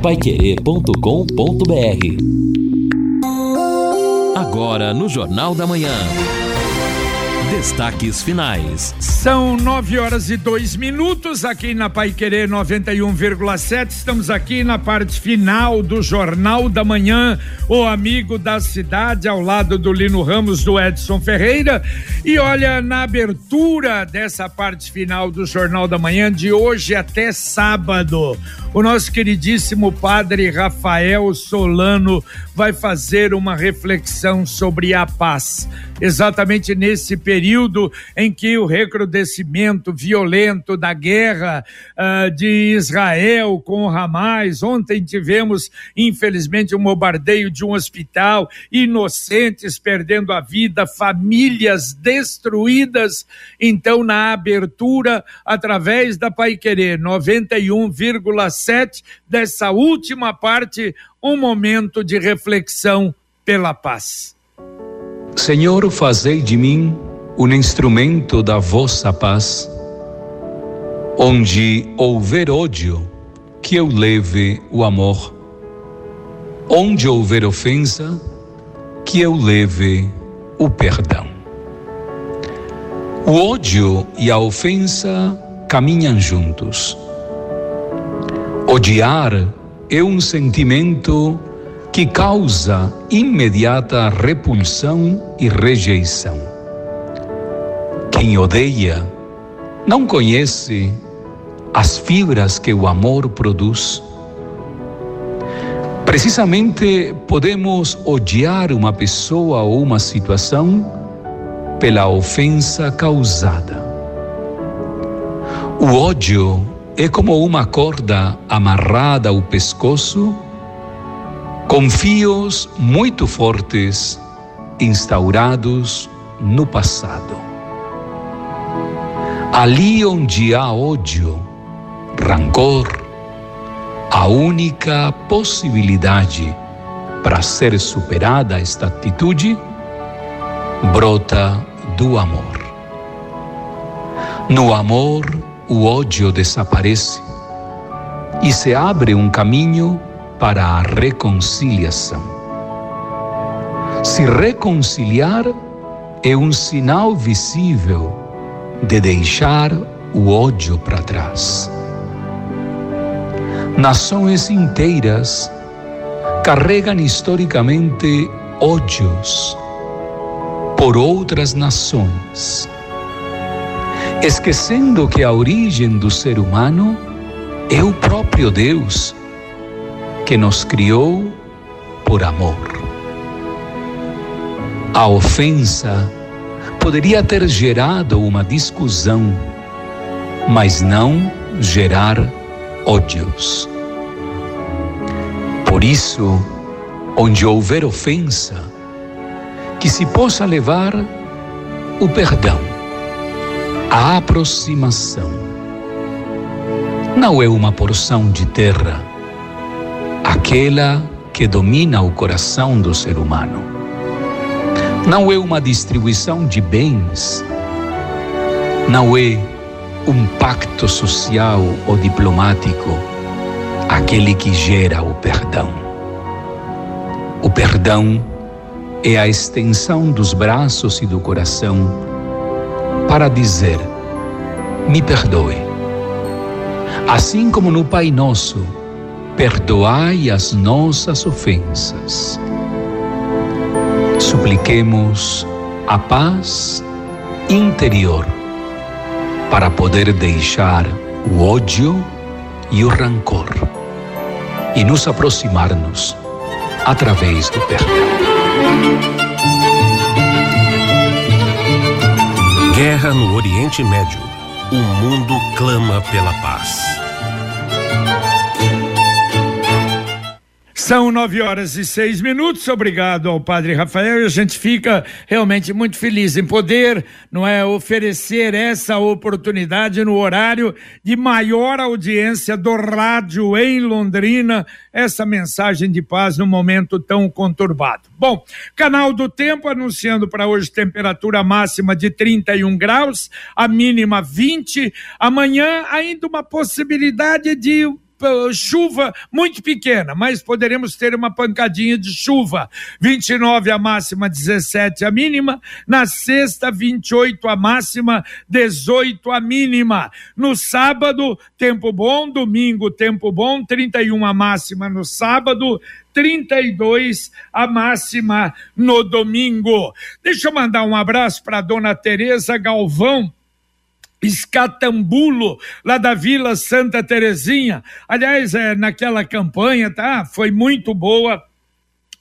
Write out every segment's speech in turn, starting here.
paiquerê.com.br Agora no Jornal da Manhã. Destaques finais. São nove horas e dois minutos aqui na Pai Querer 91,7. Estamos aqui na parte final do Jornal da Manhã, o amigo da cidade, ao lado do Lino Ramos, do Edson Ferreira. E olha, na abertura dessa parte final do Jornal da Manhã, de hoje até sábado, o nosso queridíssimo padre Rafael Solano vai fazer uma reflexão sobre a paz. Exatamente nesse período em que o recrudescimento violento da guerra uh, de Israel com o Hamas, ontem tivemos, infelizmente, um bombardeio de um hospital, inocentes perdendo a vida, famílias destruídas. Então, na abertura, através da Pai Querer 91,7 dessa última parte, um momento de reflexão pela paz. Senhor, fazei de mim um instrumento da vossa paz. Onde houver ódio, que eu leve o amor. Onde houver ofensa, que eu leve o perdão. O ódio e a ofensa caminham juntos. Odiar é um sentimento que causa imediata repulsão e rejeição. Quem odeia não conhece as fibras que o amor produz. Precisamente podemos odiar uma pessoa ou uma situação pela ofensa causada. O ódio é como uma corda amarrada ao pescoço com fios muito fortes instaurados no passado. Ali onde há ódio, rancor, a única possibilidade para ser superada esta atitude brota do amor. No amor, o ódio desaparece e se abre um caminho para a reconciliação. Se reconciliar é um sinal visível de deixar o ódio para trás. Nações inteiras carregam historicamente ódios por outras nações, esquecendo que a origem do ser humano é o próprio Deus que nos criou por amor. A ofensa poderia ter gerado uma discussão, mas não gerar ódios. Por isso, onde houver ofensa, que se possa levar o perdão, a aproximação. Não é uma porção de terra aquela que domina o coração do ser humano. Não é uma distribuição de bens, não é um pacto social ou diplomático, aquele que gera o perdão. O perdão é a extensão dos braços e do coração para dizer: me perdoe. Assim como no Pai Nosso, perdoai as nossas ofensas. Supliquemos a paz interior para poder deixar o ódio e o rancor e nos aproximar-nos através do perdão. Guerra no Oriente Médio. O mundo clama pela paz. São nove horas e seis minutos. Obrigado ao Padre Rafael. E a gente fica realmente muito feliz em poder, não é, oferecer essa oportunidade no horário de maior audiência do rádio em Londrina, essa mensagem de paz num momento tão conturbado. Bom, canal do tempo anunciando para hoje temperatura máxima de 31 graus, a mínima 20. Amanhã ainda uma possibilidade de chuva muito pequena, mas poderemos ter uma pancadinha de chuva. 29 a máxima, 17 a mínima. Na sexta, 28 a máxima, 18 a mínima. No sábado, tempo bom. Domingo, tempo bom. 31 a máxima no sábado. 32 a máxima no domingo. Deixa eu mandar um abraço para dona Tereza Galvão, Escatambulo, lá da Vila Santa Terezinha. Aliás, é, naquela campanha, tá? Foi muito boa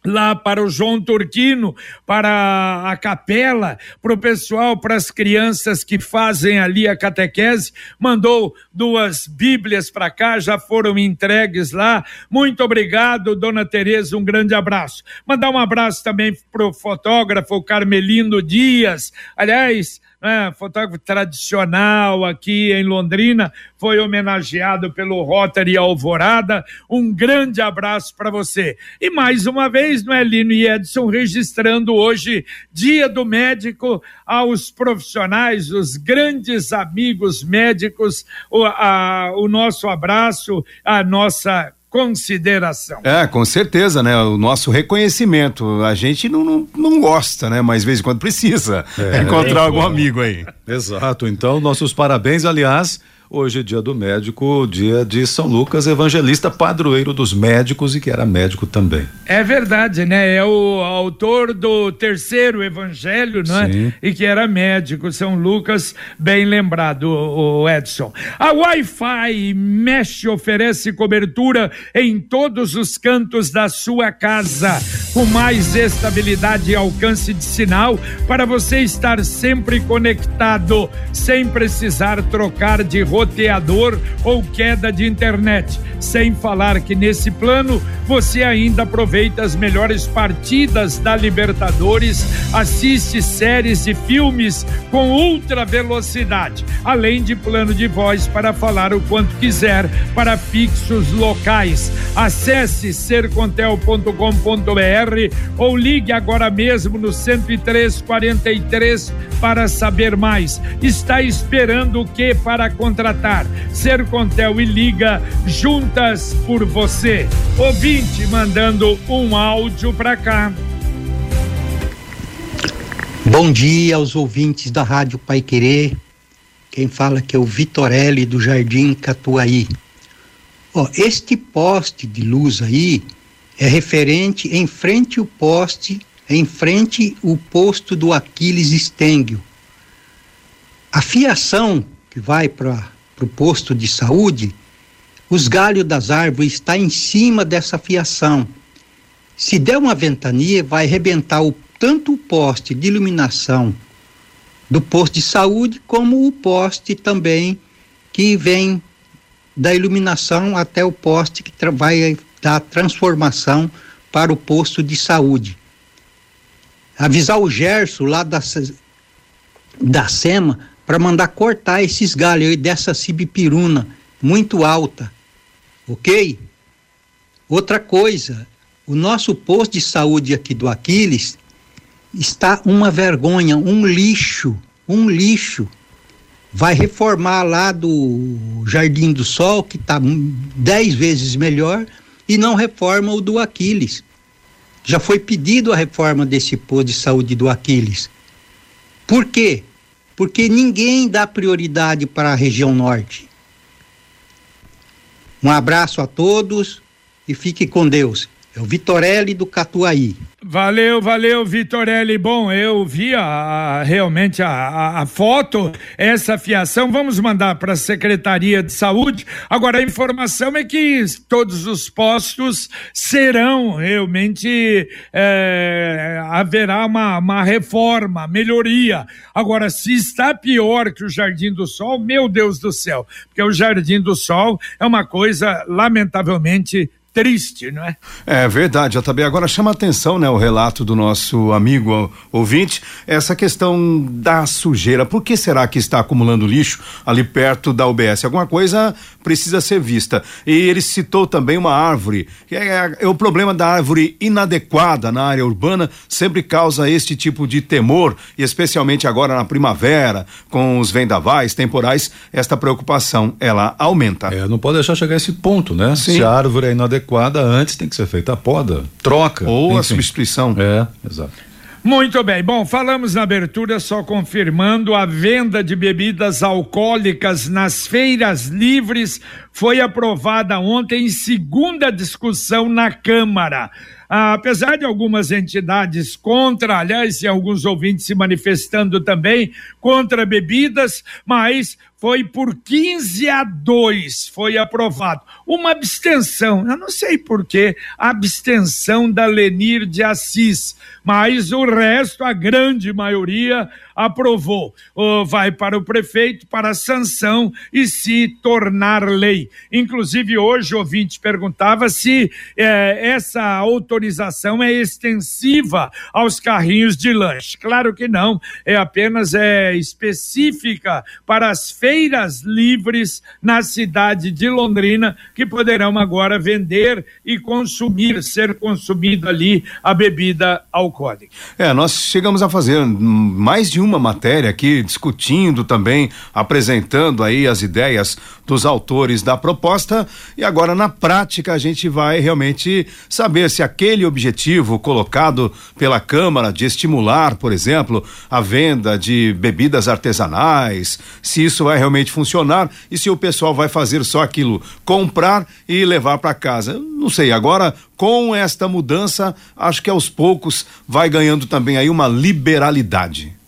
lá para o João Turquino, para a capela, para o pessoal, para as crianças que fazem ali a catequese, mandou duas Bíblias para cá, já foram entregues lá. Muito obrigado, dona Tereza, um grande abraço. Mandar um abraço também para o fotógrafo Carmelino Dias. Aliás, né, fotógrafo tradicional aqui em Londrina, foi homenageado pelo Rotary Alvorada. Um grande abraço para você. E mais uma vez, no Elino e Edson registrando hoje, Dia do Médico, aos profissionais, os grandes amigos médicos, o, a, o nosso abraço, a nossa consideração. É, com certeza, né? O nosso reconhecimento. A gente não, não, não gosta, né? Mas de vez em quando precisa é, encontrar é, algum amigo aí. Exato. Então, nossos parabéns, aliás. Hoje é dia do médico, dia de São Lucas, evangelista, padroeiro dos médicos e que era médico também. É verdade, né? É o autor do terceiro evangelho, não é? Sim. E que era médico, São Lucas, bem lembrado, o Edson. A Wi-Fi Mesh oferece cobertura em todos os cantos da sua casa, com mais estabilidade e alcance de sinal para você estar sempre conectado, sem precisar trocar de roupa roteador ou queda de internet. Sem falar que nesse plano você ainda aproveita as melhores partidas da Libertadores, assiste séries e filmes com ultra velocidade, além de plano de voz para falar o quanto quiser para fixos locais. Acesse sercontel.com.br ou ligue agora mesmo no 10343 para saber mais. Está esperando o que para contratar? Contratar. Sercontel e Liga juntas por você. Ouvinte mandando um áudio para cá. Bom dia aos ouvintes da Rádio Pai Querer. Quem fala que é o Vitorelli do Jardim Catuaí. Ó, este poste de luz aí é referente em frente o poste, em frente o posto do Aquiles Estênguio. A fiação que vai para para o posto de saúde, os galhos das árvores estão em cima dessa fiação. Se der uma ventania, vai arrebentar o, tanto o poste de iluminação do posto de saúde, como o poste também que vem da iluminação até o poste que vai dar transformação para o posto de saúde. Avisar o Gerson lá da, da SEMA para mandar cortar esses galhos aí dessa cibipiruna muito alta, ok? Outra coisa, o nosso posto de saúde aqui do Aquiles está uma vergonha, um lixo, um lixo. Vai reformar lá do Jardim do Sol, que está dez vezes melhor, e não reforma o do Aquiles. Já foi pedido a reforma desse posto de saúde do Aquiles. Por quê? Porque ninguém dá prioridade para a região norte. Um abraço a todos e fique com Deus. É o Vitorelli do Catuaí. Valeu, valeu, Vitorelli. Bom, eu vi a, a, realmente a, a, foto, essa fiação. Vamos mandar para a Secretaria de Saúde. Agora, a informação é que todos os postos serão realmente. É, haverá uma, uma reforma, melhoria. Agora, se está pior que o Jardim do Sol, meu Deus do céu, porque o Jardim do Sol é uma coisa lamentavelmente triste, não é? É verdade, JB. Agora chama atenção, né, o relato do nosso amigo ouvinte, essa questão da sujeira. Por que será que está acumulando lixo ali perto da UBS? Alguma coisa precisa ser vista. E ele citou também uma árvore. É, é, é o problema da árvore inadequada na área urbana sempre causa este tipo de temor, e especialmente agora na primavera, com os vendavais temporais, esta preocupação ela aumenta. É, não pode deixar chegar a esse ponto, né? Sim. Se a árvore é inadequada adequada, antes tem que ser feita a poda, troca. Ou enfim. a substituição. É, exato. Muito bem. Bom, falamos na abertura só confirmando a venda de bebidas alcoólicas nas feiras livres foi aprovada ontem em segunda discussão na Câmara. Ah, apesar de algumas entidades contra, aliás, e alguns ouvintes se manifestando também contra bebidas, mas foi por 15 a 2 foi aprovado. Uma abstenção, eu não sei por que abstenção da Lenir de Assis, mas o resto, a grande maioria, aprovou. Vai para o prefeito para sanção e se tornar lei. Inclusive, hoje o ouvinte perguntava se eh, essa autorização é extensiva aos carrinhos de lanche. Claro que não, é apenas é, específica para as feiras livres na cidade de Londrina, que poderão agora vender e consumir, ser consumido ali a bebida alcoólica. É, nós chegamos a fazer mais de uma uma matéria aqui discutindo também, apresentando aí as ideias dos autores da proposta e agora na prática a gente vai realmente saber se aquele objetivo colocado pela Câmara de estimular, por exemplo, a venda de bebidas artesanais, se isso vai realmente funcionar e se o pessoal vai fazer só aquilo, comprar e levar para casa. Não sei, agora com esta mudança, acho que aos poucos vai ganhando também aí uma liberalidade.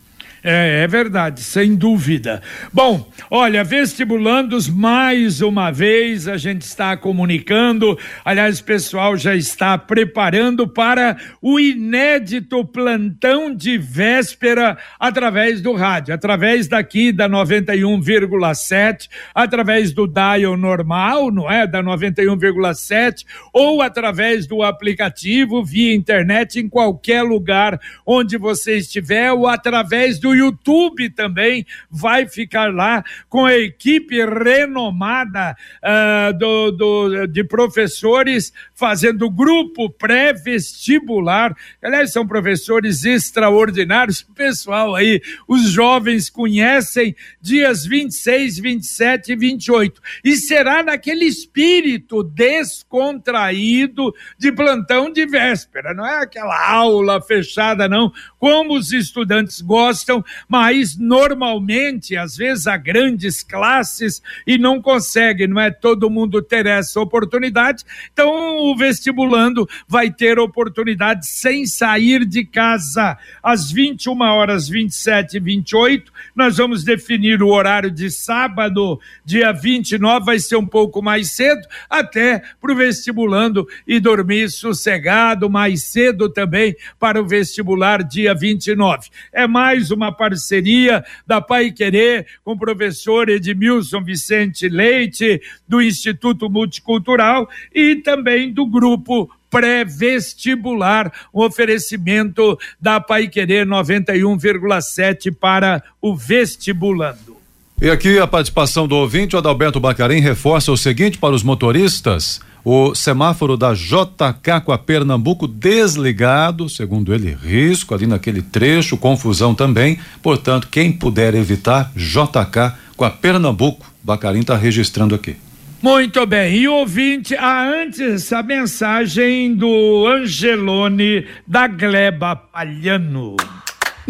É, é verdade, sem dúvida. Bom, olha, vestibulandos, mais uma vez a gente está comunicando. Aliás, o pessoal já está preparando para o inédito plantão de véspera através do rádio, através daqui da 91,7, através do dial normal, não é? Da 91,7, ou através do aplicativo via internet em qualquer lugar onde você estiver, ou através do YouTube também vai ficar lá com a equipe renomada uh, do, do, de professores fazendo grupo pré-vestibular. Aliás, são professores extraordinários. O pessoal aí, os jovens conhecem dias 26, 27 e 28. E será naquele espírito descontraído de plantão de véspera. Não é aquela aula fechada, não. Como os estudantes gostam, mas normalmente, às vezes, há grandes classes e não consegue, não é todo mundo ter essa oportunidade. Então, o vestibulando vai ter oportunidade sem sair de casa. Às 21 horas 27 e 28, nós vamos definir o horário de sábado, dia 29, vai ser um pouco mais cedo, até para o vestibulando e dormir sossegado mais cedo também para o vestibular, dia 29. É mais uma parceria da Pai Querer com o professor Edmilson Vicente Leite, do Instituto Multicultural e também do grupo pré-vestibular, um oferecimento da Pai Querer 91,7 para o vestibulando. E aqui a participação do ouvinte, o Adalberto Bacarim, reforça o seguinte para os motoristas o semáforo da JK com a Pernambuco desligado, segundo ele, risco ali naquele trecho, confusão também. Portanto, quem puder evitar, JK com a Pernambuco, Bacarim está registrando aqui. Muito bem, e ouvinte, ah, antes a mensagem do Angelone da Gleba Palhano.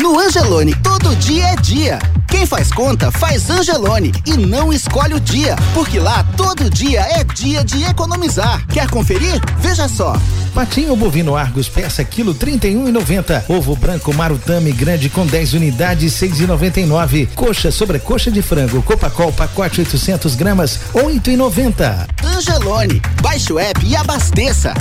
No Angelone, todo dia é dia. Quem faz conta, faz Angelone e não escolhe o dia, porque lá todo dia é dia de economizar. Quer conferir? Veja só. Patinho bovino Argos, peça quilo trinta e um e noventa. Ovo branco Marutame grande com 10 unidades, seis e noventa e nove. Coxa sobre coxa de frango, Copacol, pacote 800 gramas, oito e noventa. Angelone, baixe o app e abasteça.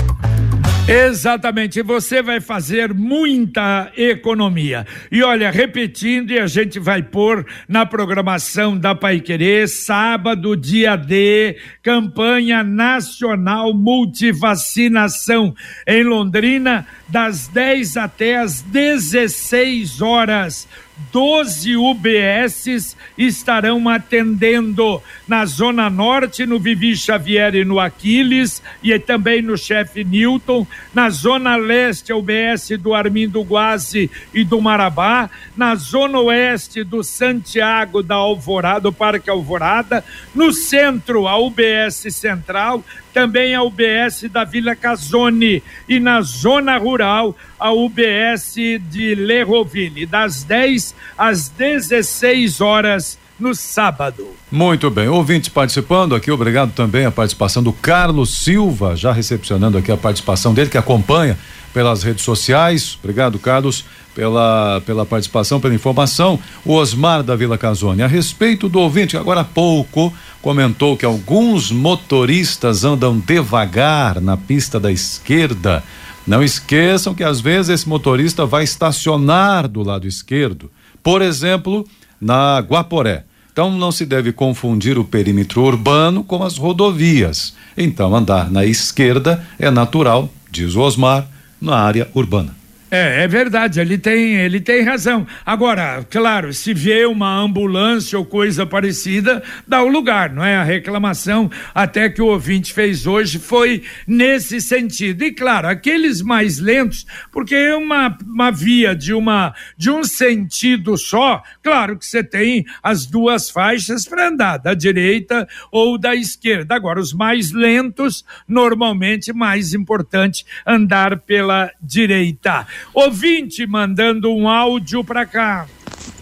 Exatamente, você vai fazer muita economia. E olha, repetindo, e a gente vai pôr na programação da Pai Querer, sábado, dia D, campanha nacional multivacinação em Londrina, das 10 até as 16 horas. 12 UBSs estarão atendendo na Zona Norte, no Vivi Xavier e no Aquiles, e também no Chefe Newton, na Zona Leste, a UBS do Armindo Guazi e do Marabá, na Zona Oeste do Santiago da Alvorada, do Parque Alvorada, no centro, a UBS Central, também a UBS da Vila Casone e na zona rural a UBS de Lerroville, das 10 às 16 horas no sábado. Muito bem, ouvintes participando aqui, obrigado também a participação do Carlos Silva, já recepcionando aqui a participação dele que acompanha pelas redes sociais. Obrigado, Carlos, pela, pela participação, pela informação. O Osmar da Vila Casone, a respeito do ouvinte, agora há pouco comentou que alguns motoristas andam devagar na pista da esquerda. Não esqueçam que às vezes esse motorista vai estacionar do lado esquerdo. Por exemplo, na Guaporé. Então não se deve confundir o perímetro urbano com as rodovias. Então andar na esquerda é natural, diz o Osmar, na área urbana. É, é verdade, ele tem, ele tem razão. Agora, claro, se vê uma ambulância ou coisa parecida, dá o lugar, não é? A reclamação até que o ouvinte fez hoje foi nesse sentido. E claro, aqueles mais lentos, porque é uma, uma via de uma de um sentido só, claro que você tem as duas faixas para andar, da direita ou da esquerda. Agora, os mais lentos, normalmente mais importante andar pela direita. Ouvinte mandando um áudio para cá.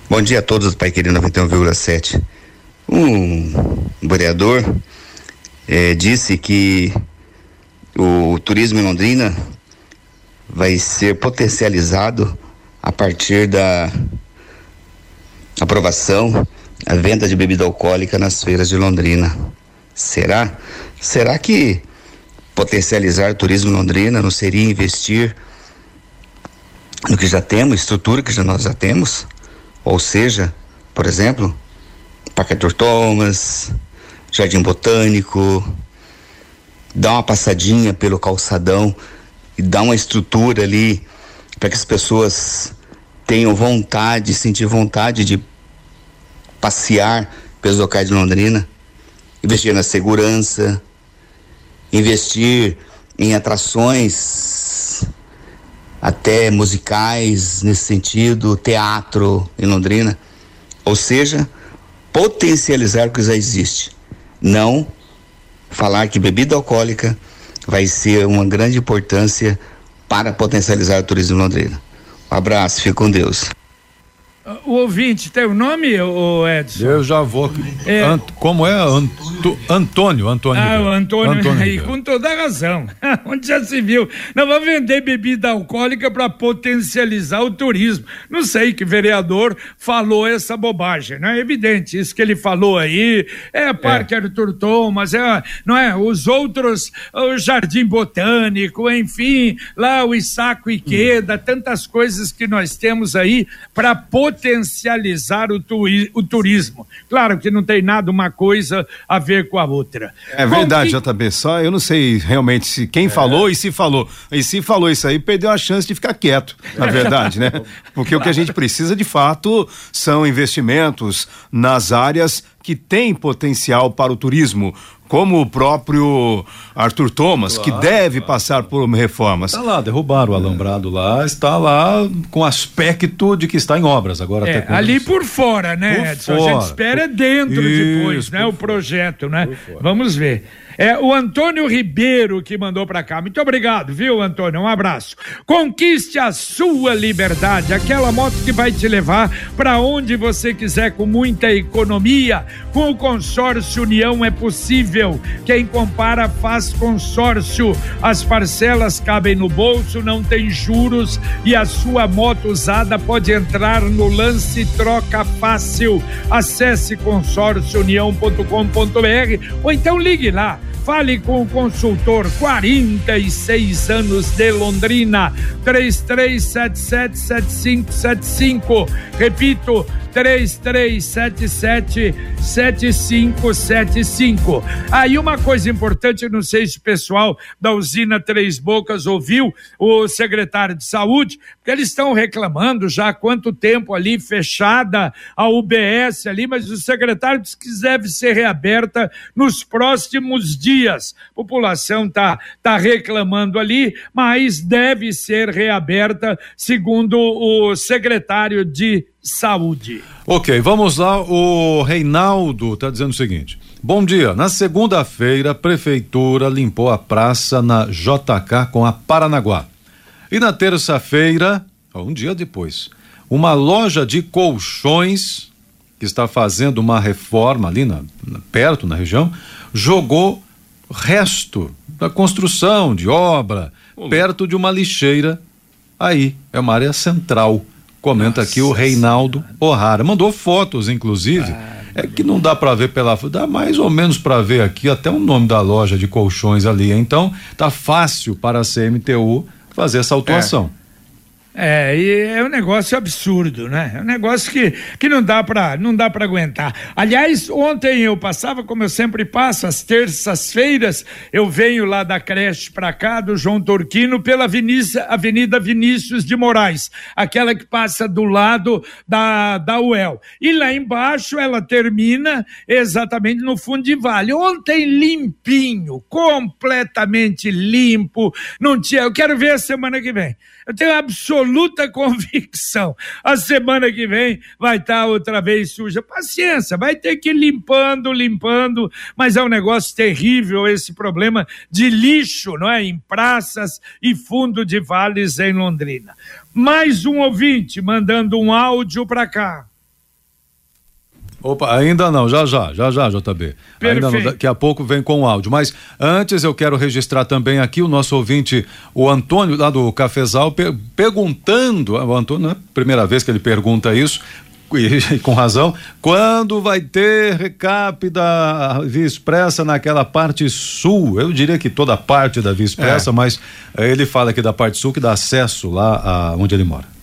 Bom dia a todos do Pai Querido 91,7. Um vereador é, disse que o turismo em Londrina vai ser potencializado a partir da aprovação a venda de bebida alcoólica nas feiras de Londrina. Será? Será que potencializar o turismo em Londrina não seria investir no que já temos, estrutura que já nós já temos, ou seja, por exemplo, Parque Arthur Thomas, Jardim Botânico, dá uma passadinha pelo calçadão e dá uma estrutura ali para que as pessoas tenham vontade, sentir vontade de passear pelos locais de Londrina, investir na segurança, investir em atrações até musicais nesse sentido, teatro em Londrina. Ou seja, potencializar o que já existe. Não falar que bebida alcoólica vai ser uma grande importância para potencializar o turismo em Londrina. Um abraço, fique com Deus. O ouvinte tem o nome, o Edson? Eu já vou. É, Ant, como é? Anto, Antônio, Antônio. Ah, o Antônio, Antônio aí, com toda a razão. Onde já se viu? Não vamos vender bebida alcoólica para potencializar o turismo. Não sei que vereador falou essa bobagem, não é evidente. Isso que ele falou aí é Parque é. Arthur Thomas, é, não é? Os outros, o Jardim Botânico, enfim, lá o Isaco Iqueda, hum. tantas coisas que nós temos aí para potencializar potencializar o, o turismo. Claro que não tem nada uma coisa a ver com a outra. É verdade, que... JB, só eu não sei realmente se quem é. falou e se falou. E se falou isso aí, perdeu a chance de ficar quieto, na verdade, né? Porque o que a gente precisa de fato são investimentos nas áreas que têm potencial para o turismo como o próprio Arthur Thomas, claro, que deve claro. passar por reformas. Está lá, derrubaram o alambrado lá, está lá com aspecto de que está em obras agora. É, ali por fora, né, por Edson? Fora. A gente espera dentro Isso, depois, né? O projeto, né? Vamos ver. É o Antônio Ribeiro que mandou para cá. Muito obrigado, viu, Antônio? Um abraço. Conquiste a sua liberdade, aquela moto que vai te levar para onde você quiser com muita economia. Com o consórcio União é possível. Quem compara faz consórcio. As parcelas cabem no bolso, não tem juros e a sua moto usada pode entrar no lance troca fácil. Acesse consórciounião.com.br ou então ligue lá Fale com o consultor 46 anos de Londrina 33777575. Repito, 3377 7575. Aí uma coisa importante, não sei se o pessoal da usina Três Bocas ouviu o secretário de saúde, porque eles estão reclamando já há quanto tempo ali fechada a UBS ali, mas o secretário disse que deve ser reaberta nos próximos dias. A população tá tá reclamando ali, mas deve ser reaberta segundo o secretário de saúde. Ok, vamos lá. O Reinaldo está dizendo o seguinte: Bom dia. Na segunda-feira, a prefeitura limpou a praça na JK com a Paranaguá. E na terça-feira, um dia depois, uma loja de colchões que está fazendo uma reforma ali na, perto na região jogou resto da construção de obra perto de uma lixeira aí é uma área central Comenta Nossa aqui o Reinaldo O'Hara. Mandou fotos, inclusive. Ah, é que não dá para ver pela dá mais ou menos para ver aqui até o nome da loja de colchões ali. Então, tá fácil para a CMTU fazer essa autuação. É. É, e é um negócio absurdo, né? É um negócio que, que não dá para não dá para aguentar. Aliás, ontem eu passava, como eu sempre passo, às terças-feiras, eu venho lá da creche para cá, do João Torquino, pela Vinícius, Avenida Vinícius de Moraes, aquela que passa do lado da, da UEL. E lá embaixo ela termina exatamente no fundo de vale. Ontem limpinho, completamente limpo, não tinha. Eu quero ver a semana que vem. Eu tenho absoluta convicção. A semana que vem vai estar outra vez suja. Paciência, vai ter que ir limpando, limpando, mas é um negócio terrível esse problema de lixo, não é? Em praças e fundo de vales em Londrina. Mais um ouvinte mandando um áudio para cá. Opa, ainda não, já já, já já, JB. Perfeito. Ainda não, daqui a pouco vem com o áudio. Mas antes eu quero registrar também aqui o nosso ouvinte, o Antônio, lá do Cafezal, per perguntando, o Antônio, não é a primeira vez que ele pergunta isso, e, com razão, quando vai ter recap da Via Expressa naquela parte sul? Eu diria que toda parte da Via Expressa, é. mas ele fala aqui da parte sul que dá acesso lá a onde ele mora.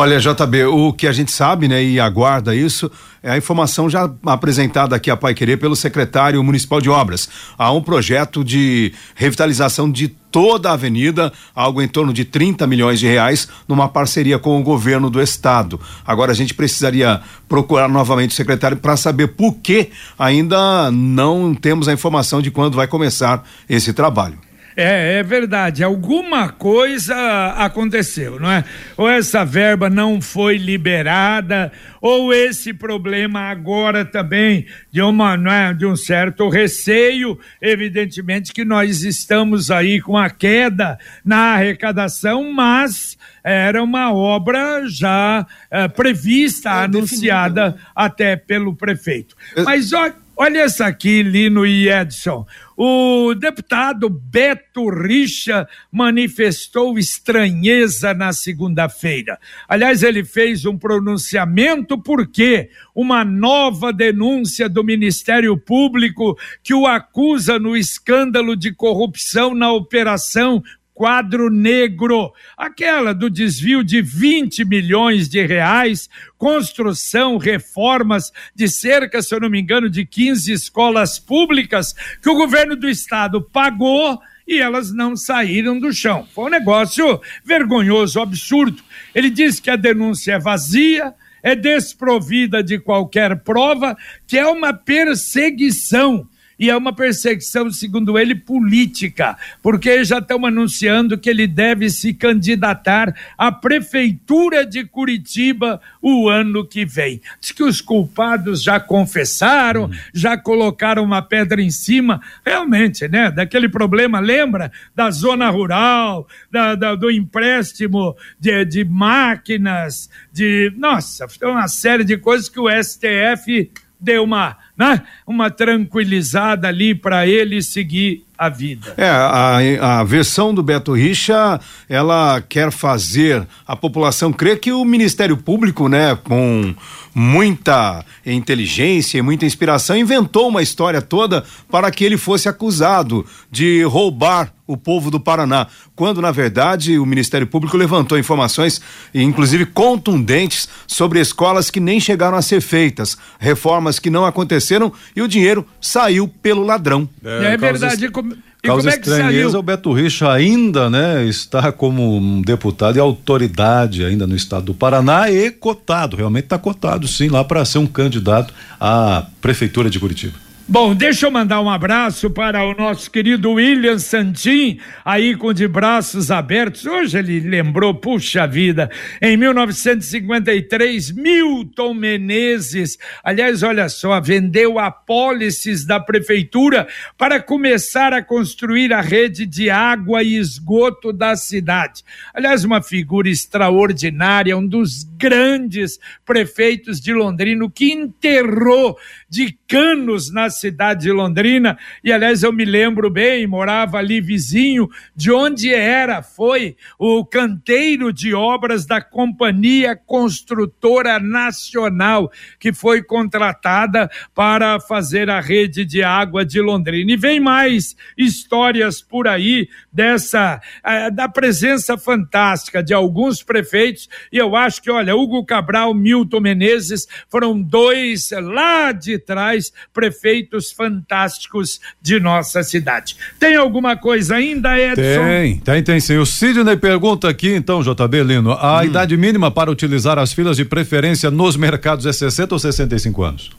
Olha, JB, o que a gente sabe, né, e aguarda isso, é a informação já apresentada aqui a Pai Querer pelo secretário municipal de obras. Há um projeto de revitalização de toda a avenida, algo em torno de 30 milhões de reais, numa parceria com o governo do estado. Agora a gente precisaria procurar novamente o secretário para saber por que ainda não temos a informação de quando vai começar esse trabalho. É, é verdade. Alguma coisa aconteceu, não é? Ou essa verba não foi liberada, ou esse problema agora também de uma, não é, de um certo receio, evidentemente que nós estamos aí com a queda na arrecadação, mas era uma obra já é, prevista, é, anunciada definida. até pelo prefeito. Mas olha, olha essa aqui, Lino e Edson. O deputado Beto Richa manifestou estranheza na segunda-feira. Aliás, ele fez um pronunciamento porque uma nova denúncia do Ministério Público que o acusa no escândalo de corrupção na operação quadro negro, aquela do desvio de 20 milhões de reais, construção, reformas de cerca, se eu não me engano, de 15 escolas públicas que o governo do estado pagou e elas não saíram do chão. Foi um negócio vergonhoso, absurdo. Ele diz que a denúncia é vazia, é desprovida de qualquer prova, que é uma perseguição e é uma perseguição, segundo ele, política, porque já estão anunciando que ele deve se candidatar à prefeitura de Curitiba o ano que vem. Diz que os culpados já confessaram, hum. já colocaram uma pedra em cima, realmente, né? Daquele problema, lembra? Da zona rural, da, da do empréstimo de, de máquinas, de. Nossa, uma série de coisas que o STF deu uma né? Uma tranquilizada ali para ele seguir a vida. É, a, a versão do Beto Richa, ela quer fazer a população crer que o Ministério Público, né, com muita inteligência e muita inspiração, inventou uma história toda para que ele fosse acusado de roubar o povo do Paraná, quando na verdade o Ministério Público levantou informações, inclusive contundentes, sobre escolas que nem chegaram a ser feitas, reformas que não aconteceram e o dinheiro saiu pelo ladrão. É, é verdade. Como... E Causa como é que estranheza, saiu? o Beto Richa ainda, né, está como um deputado e autoridade ainda no estado do Paraná e cotado, realmente está cotado sim lá para ser um candidato à prefeitura de Curitiba. Bom, deixa eu mandar um abraço para o nosso querido William Santin, aí com de braços abertos. Hoje ele lembrou, puxa vida, em 1953, Milton Menezes, aliás, olha só, vendeu apólices da prefeitura para começar a construir a rede de água e esgoto da cidade. Aliás, uma figura extraordinária, um dos grandes prefeitos de Londrina que enterrou de canos na cidade de Londrina. E aliás, eu me lembro bem, morava ali vizinho de onde era, foi o canteiro de obras da Companhia Construtora Nacional, que foi contratada para fazer a rede de água de Londrina. E vem mais histórias por aí dessa eh, da presença fantástica de alguns prefeitos. E eu acho que, olha, Hugo Cabral, Milton Menezes foram dois lá de trás prefeitos fantásticos de nossa cidade. Tem alguma coisa ainda, Edson? Tem, tem, tem sim. O Sidney pergunta aqui, então, JB Lino, a hum. idade mínima para utilizar as filas de preferência nos mercados é 60 ou 65 anos?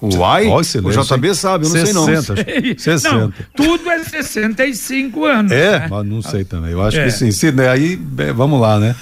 Uai, oh, o JB sabe, eu não 60, sei não. 60. Não, tudo é 65 anos. É, né? mas não sei também. Eu acho é. que sim. Sidney, aí vamos lá, né?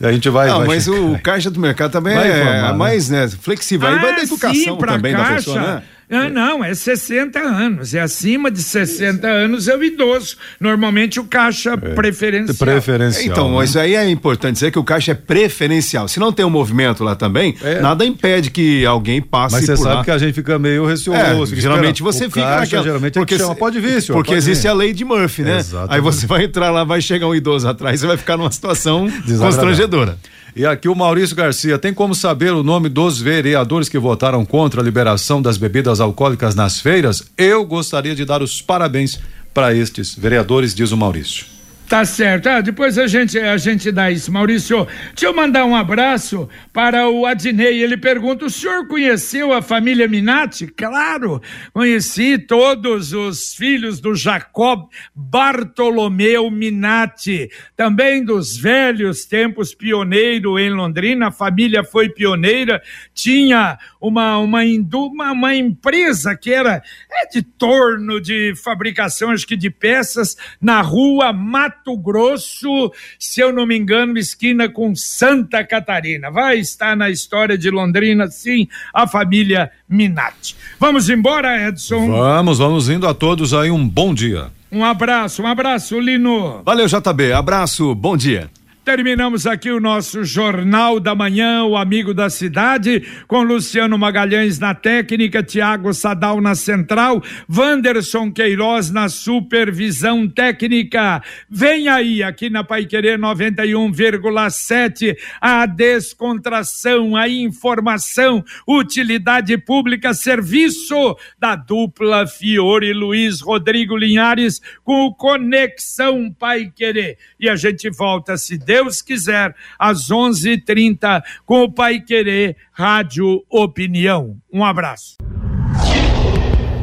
A gente vai. Não, vai mas checar. o caixa do mercado também vai é informar, né? mais né? flexível. Ah, Aí vai da ah, educação sim, também caixa. da pessoa, né? Ah, não, é 60 anos. É acima de 60 anos é o idoso. Normalmente o caixa é. preferencial. Preferencial. Então, né? mas aí é importante dizer que o caixa é preferencial. Se não tem um movimento lá também, é. nada impede que alguém passe mas por lá. Mas você sabe que a gente fica meio receoso. É, geralmente você o fica caixa, naquela... geralmente porque chama, pode vir, senhor, Porque existe vir. a lei de Murphy, né? Exatamente. Aí você vai entrar lá, vai chegar um idoso atrás, você vai ficar numa situação constrangedora. E aqui o Maurício Garcia, tem como saber o nome dos vereadores que votaram contra a liberação das bebidas alcoólicas nas feiras? Eu gostaria de dar os parabéns para estes vereadores, diz o Maurício. Tá certo. Ah, depois a gente, a gente dá isso. Maurício, deixa eu mandar um abraço para o Adnei. Ele pergunta: o senhor conheceu a família Minati? Claro, conheci todos os filhos do Jacob Bartolomeu Minati, também dos velhos tempos pioneiro em Londrina. A família foi pioneira, tinha uma, uma, uma, uma empresa que era é de torno de fabricação, acho que de peças, na rua Mato Mato Grosso, se eu não me engano, esquina com Santa Catarina. Vai estar na história de Londrina, sim, a família Minati. Vamos embora, Edson? Vamos, vamos indo a todos aí um bom dia. Um abraço, um abraço, Lino. Valeu, JB. Abraço, bom dia. Terminamos aqui o nosso Jornal da Manhã, o Amigo da Cidade, com Luciano Magalhães na técnica, Tiago Sadal na central, Wanderson Queiroz na supervisão técnica. Vem aí, aqui na Paiquerê 91,7, a descontração, a informação, utilidade pública, serviço da dupla Fiore Luiz Rodrigo Linhares com o Conexão Paiquerê. E a gente volta, se der Deus quiser, às 11:30 com o Pai Querer Rádio Opinião. Um abraço.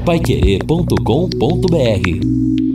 Paiquerê.com.br